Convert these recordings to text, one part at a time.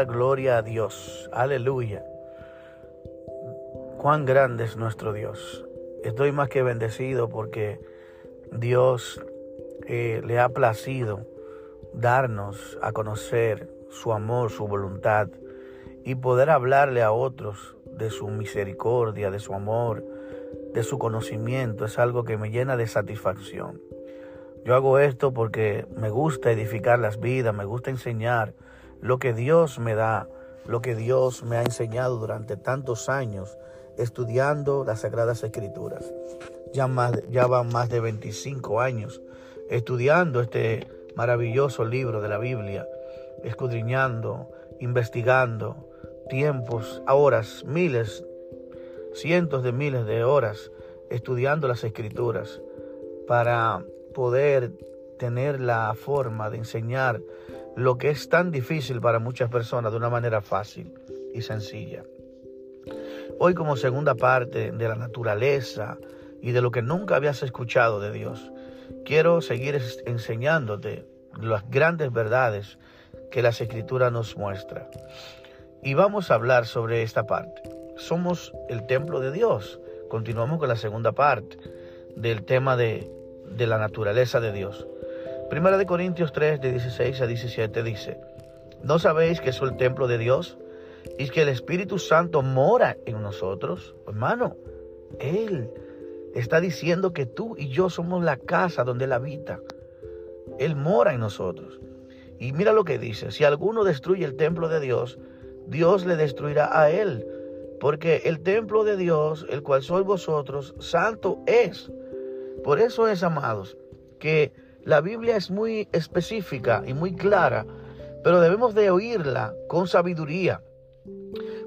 Gloria, a Dios. Aleluya. Cuán grande es nuestro Dios. Estoy más que bendecido porque Dios eh, le ha placido darnos a conocer su amor, su voluntad y poder hablarle a otros de su misericordia, de su amor, de su conocimiento. Es algo que me llena de satisfacción. Yo hago esto porque me gusta edificar las vidas, me gusta enseñar lo que Dios me da, lo que Dios me ha enseñado durante tantos años estudiando las Sagradas Escrituras. Ya, más, ya van más de 25 años estudiando este maravilloso libro de la Biblia, escudriñando, investigando, tiempos, horas, miles, cientos de miles de horas estudiando las Escrituras para poder tener la forma de enseñar lo que es tan difícil para muchas personas de una manera fácil y sencilla. Hoy como segunda parte de la naturaleza y de lo que nunca habías escuchado de Dios, quiero seguir enseñándote las grandes verdades que las escrituras nos muestran. Y vamos a hablar sobre esta parte. Somos el templo de Dios. Continuamos con la segunda parte del tema de, de la naturaleza de Dios. Primera de Corintios 3, de 16 a 17 dice, ¿no sabéis que soy el templo de Dios y que el Espíritu Santo mora en nosotros? Hermano, Él está diciendo que tú y yo somos la casa donde Él habita. Él mora en nosotros. Y mira lo que dice, si alguno destruye el templo de Dios, Dios le destruirá a él. Porque el templo de Dios, el cual sois vosotros, santo es. Por eso es, amados, que la Biblia es muy específica y muy clara, pero debemos de oírla con sabiduría.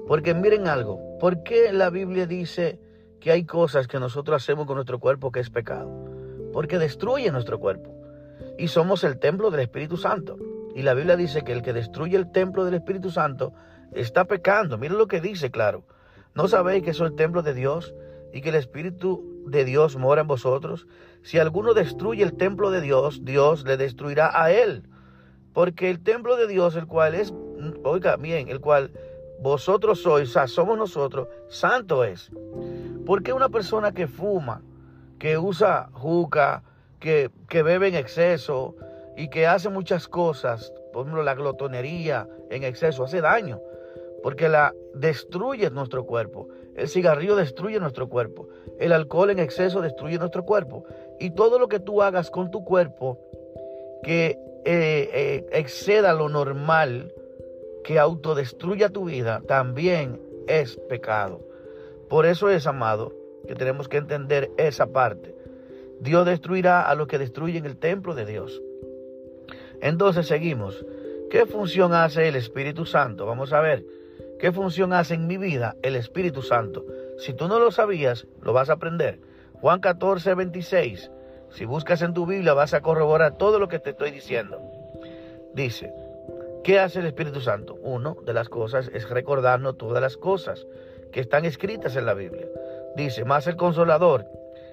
Porque miren algo, ¿por qué la Biblia dice que hay cosas que nosotros hacemos con nuestro cuerpo que es pecado? Porque destruye nuestro cuerpo. Y somos el templo del Espíritu Santo. Y la Biblia dice que el que destruye el templo del Espíritu Santo está pecando. Miren lo que dice, claro. ¿No sabéis que soy el templo de Dios y que el Espíritu de Dios mora en vosotros? Si alguno destruye el templo de Dios, Dios le destruirá a él. Porque el templo de Dios, el cual es, oiga bien, el cual vosotros sois, o sea, somos nosotros, santo es. Porque una persona que fuma, que usa juca, que, que bebe en exceso y que hace muchas cosas, por ejemplo, la glotonería en exceso hace daño porque la destruye nuestro cuerpo. El cigarrillo destruye nuestro cuerpo. El alcohol en exceso destruye nuestro cuerpo. Y todo lo que tú hagas con tu cuerpo que eh, eh, exceda lo normal, que autodestruya tu vida, también es pecado. Por eso es, amado, que tenemos que entender esa parte. Dios destruirá a los que destruyen el templo de Dios. Entonces seguimos. ¿Qué función hace el Espíritu Santo? Vamos a ver. ¿Qué función hace en mi vida el Espíritu Santo? Si tú no lo sabías, lo vas a aprender. Juan 14, 26. Si buscas en tu Biblia vas a corroborar todo lo que te estoy diciendo. Dice, ¿qué hace el Espíritu Santo? Uno de las cosas es recordarnos todas las cosas que están escritas en la Biblia. Dice, más el consolador,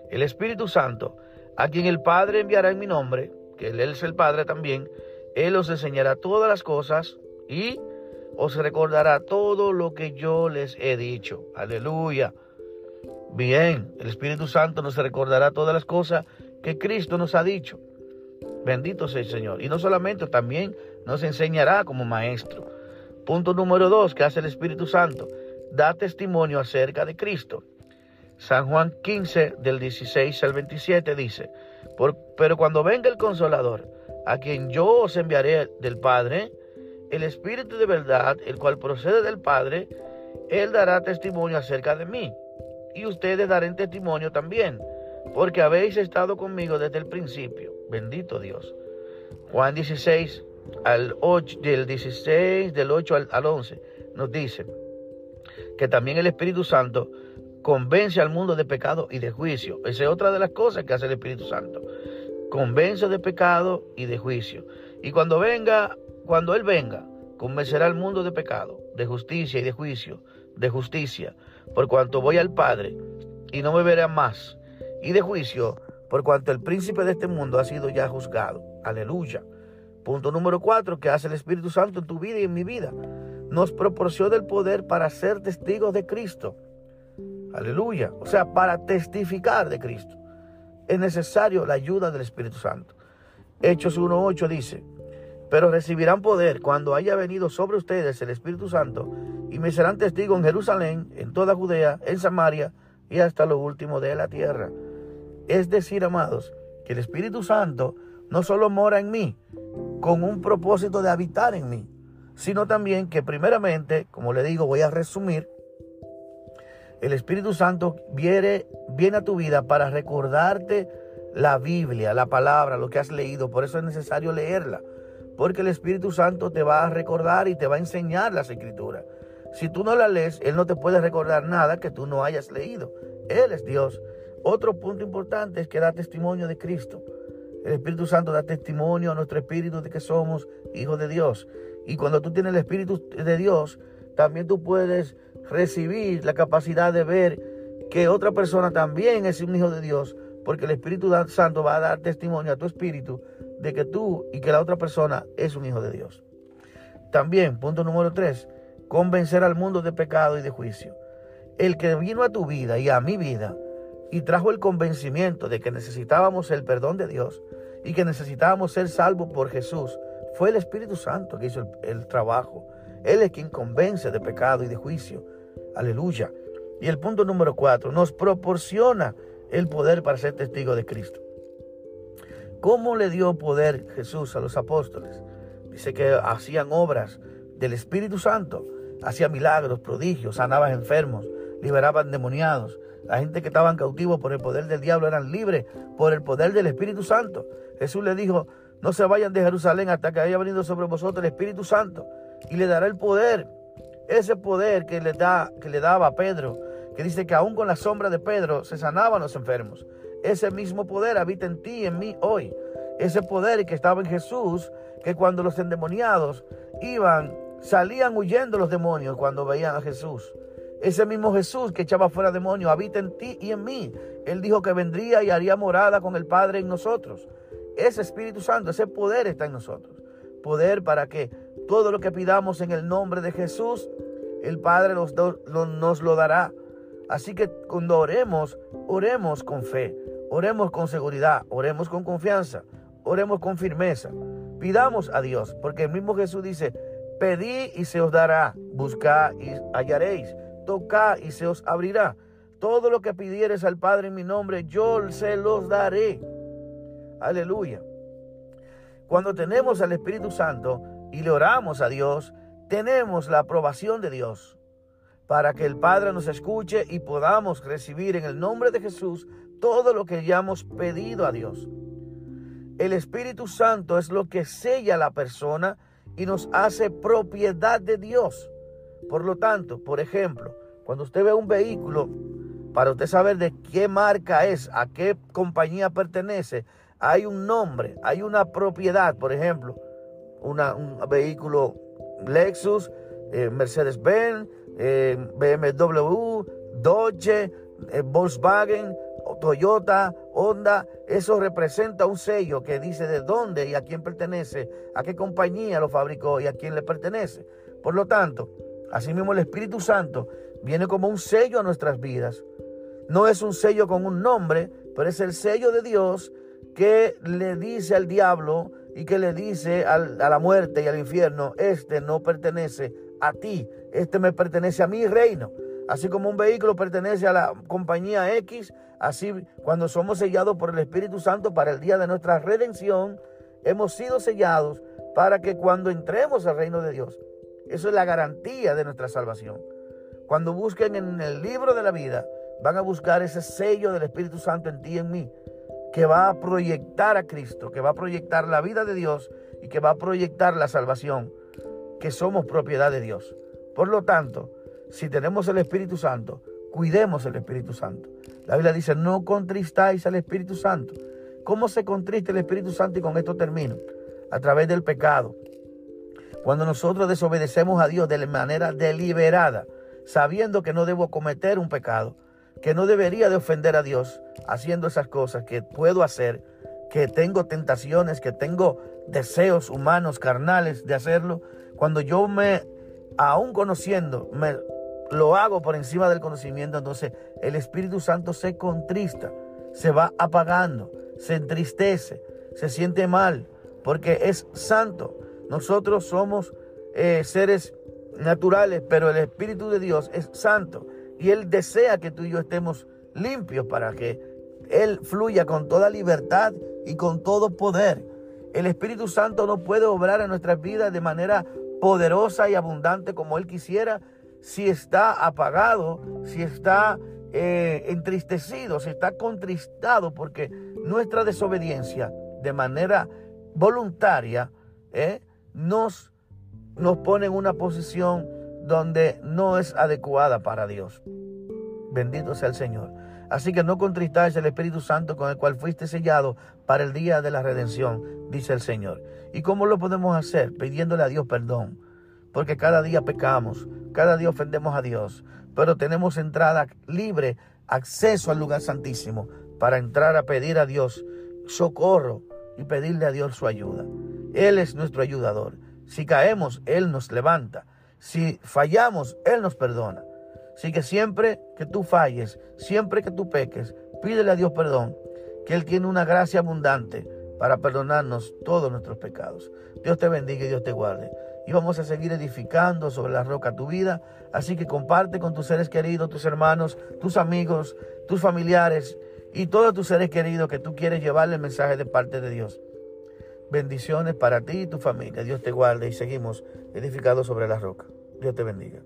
el Espíritu Santo, a quien el Padre enviará en mi nombre, que Él es el Padre también, Él os enseñará todas las cosas y os recordará todo lo que yo les he dicho. Aleluya. Bien, el Espíritu Santo nos recordará todas las cosas que Cristo nos ha dicho. Bendito sea el Señor. Y no solamente, también nos enseñará como maestro. Punto número dos que hace el Espíritu Santo. Da testimonio acerca de Cristo. San Juan 15 del 16 al 27 dice, pero cuando venga el consolador, a quien yo os enviaré del Padre, el Espíritu de verdad, el cual procede del Padre, Él dará testimonio acerca de mí. Y ustedes darán testimonio también, porque habéis estado conmigo desde el principio. Bendito Dios. Juan 16, al 8, del 16, del 8 al, al 11, nos dice que también el Espíritu Santo convence al mundo de pecado y de juicio. Esa es otra de las cosas que hace el Espíritu Santo. Convence de pecado y de juicio. Y cuando venga cuando Él venga, convencerá al mundo de pecado, de justicia y de juicio, de justicia, por cuanto voy al Padre y no me verá más, y de juicio, por cuanto el príncipe de este mundo ha sido ya juzgado. Aleluya. Punto número cuatro, que hace el Espíritu Santo en tu vida y en mi vida. nos proporciona el poder para ser testigos de Cristo. Aleluya. O sea, para testificar de Cristo. Es necesario la ayuda del Espíritu Santo. Hechos 1.8 dice, pero recibirán poder cuando haya venido sobre ustedes el Espíritu Santo y me serán testigos en Jerusalén, en toda Judea, en Samaria y hasta lo último de la tierra. Es decir, amados, que el Espíritu Santo no solo mora en mí con un propósito de habitar en mí, sino también que primeramente, como le digo, voy a resumir, el Espíritu Santo viene, viene a tu vida para recordarte la Biblia, la palabra, lo que has leído. Por eso es necesario leerla. Porque el Espíritu Santo te va a recordar y te va a enseñar las escrituras. Si tú no la lees, Él no te puede recordar nada que tú no hayas leído. Él es Dios. Otro punto importante es que da testimonio de Cristo. El Espíritu Santo da testimonio a nuestro espíritu de que somos hijos de Dios. Y cuando tú tienes el Espíritu de Dios, también tú puedes recibir la capacidad de ver que otra persona también es un hijo de Dios, porque el Espíritu Santo va a dar testimonio a tu espíritu de que tú y que la otra persona es un hijo de Dios. También, punto número tres, convencer al mundo de pecado y de juicio. El que vino a tu vida y a mi vida y trajo el convencimiento de que necesitábamos el perdón de Dios y que necesitábamos ser salvos por Jesús, fue el Espíritu Santo que hizo el, trabajo. Él es quien convence de pecado y de juicio. Aleluya. Y el punto número cuatro, nos proporciona el poder para ser testigo de Cristo. ¿Cómo le dio poder Jesús a los apóstoles? Dice que hacían obras del Espíritu Santo, hacían milagros, prodigios, sanaban enfermos, liberaban demoniados. La gente que estaban cautivos por el poder del diablo eran libres por el poder del Espíritu Santo. Jesús le dijo, no se vayan de Jerusalén hasta que haya venido sobre vosotros el Espíritu Santo y le dará el poder. Ese poder que le, da, que le daba a Pedro que dice que aún con la sombra de Pedro se sanaban los enfermos. Ese mismo poder habita en ti y en mí hoy. Ese poder que estaba en Jesús, que cuando los endemoniados iban, salían huyendo los demonios cuando veían a Jesús. Ese mismo Jesús que echaba fuera demonios habita en ti y en mí. Él dijo que vendría y haría morada con el Padre en nosotros. Ese Espíritu Santo, ese poder está en nosotros. Poder para que todo lo que pidamos en el nombre de Jesús, el Padre nos, lo dará. Así que cuando oremos, oremos con fe, oremos con seguridad, oremos con confianza, oremos con firmeza. Pidamos a Dios, porque el mismo Jesús dice, pedid y se os dará, buscad y hallaréis, tocad y se os abrirá. Todo lo que pidieres al Padre en mi nombre, yo se los daré. Aleluya. Cuando tenemos al Espíritu Santo y le oramos a Dios, tenemos la aprobación de Dios para que el Padre nos escuche y podamos recibir en el nombre de Jesús todo lo que hayamos pedido a Dios. El Espíritu Santo es lo que sella a la persona y nos hace propiedad de Dios. Por lo tanto, por ejemplo, cuando usted ve un vehículo, para usted saber de qué marca es, a qué compañía pertenece, hay un nombre, hay una propiedad. Por ejemplo, un vehículo Lexus, eh, Mercedes-Benz, eh, BMW, Dodge, eh, Volkswagen, Toyota, Honda, eso representa un sello que dice de dónde y a quién pertenece, a qué compañía lo fabricó y a quién le pertenece. Por lo tanto, asimismo el Espíritu Santo viene como un sello a nuestras vidas. No es un sello con un nombre, pero es el sello de Dios que le dice al diablo y que le dice a la muerte y al infierno, este no pertenece a ti, este me pertenece a mi reino. Así como un vehículo pertenece a la compañía X, así cuando somos sellados por el Espíritu Santo para el día de nuestra redención, hemos sido sellados para que cuando entremos al reino de Dios, eso es la garantía de nuestra salvación. Cuando busquen en el libro de la vida, van a buscar ese sello del Espíritu Santo en ti y en mí, que va a proyectar a Cristo, que va a proyectar la vida de Dios y que va a proyectar la salvación, que somos propiedad de Dios. Por lo tanto, si tenemos el Espíritu Santo, cuidemos el Espíritu Santo. La Biblia dice, no contristáis al Espíritu Santo. ¿Cómo se contrista el Espíritu Santo? Y con esto termino. A través del pecado. Cuando nosotros desobedecemos a Dios de manera deliberada, sabiendo que no debo cometer un pecado, que no debería de ofender a Dios haciendo esas cosas que puedo hacer, que tengo tentaciones, que tengo deseos humanos, carnales de hacerlo, cuando yo me aún conociendo, me, lo hago por encima del conocimiento, entonces el Espíritu Santo se contrista, se va apagando, se entristece, se siente mal, porque es santo. Nosotros somos eh, seres naturales, pero el Espíritu de Dios es santo y Él desea que tú y yo estemos limpios para que Él fluya con toda libertad y con todo poder. El Espíritu Santo no puede obrar en nuestras vidas de manera poderosa y abundante como Él quisiera si está apagado, si está eh, entristecido, si está contristado, porque nuestra desobediencia de manera voluntaria eh, nos nos pone en una posición donde no es adecuada para Dios. Bendito sea el Señor. Así que no contristáis el Espíritu Santo con el cual fuiste sellado para el día de la redención, dice el Señor. ¿Y cómo lo podemos hacer? Pidiéndole a Dios perdón. Porque cada día pecamos, cada día ofendemos a Dios, pero tenemos entrada libre, acceso al lugar santísimo para entrar a pedir a Dios socorro y pedirle a Dios su ayuda. Él es nuestro ayudador. Si caemos, Él nos levanta. Si fallamos, Él nos perdona. Así que siempre que tú falles, siempre que tú peques, pídele a Dios perdón, que Él tiene una gracia abundante para perdonarnos todos nuestros pecados. Dios te bendiga y Dios te guarde. Y vamos a seguir edificando sobre la roca tu vida. Así que comparte con tus seres queridos, tus hermanos, tus amigos, tus familiares y todos tus seres queridos que tú quieres llevarle el mensaje de parte de Dios. Bendiciones para ti y tu familia. Dios te guarde y seguimos edificados sobre la roca. Dios te bendiga.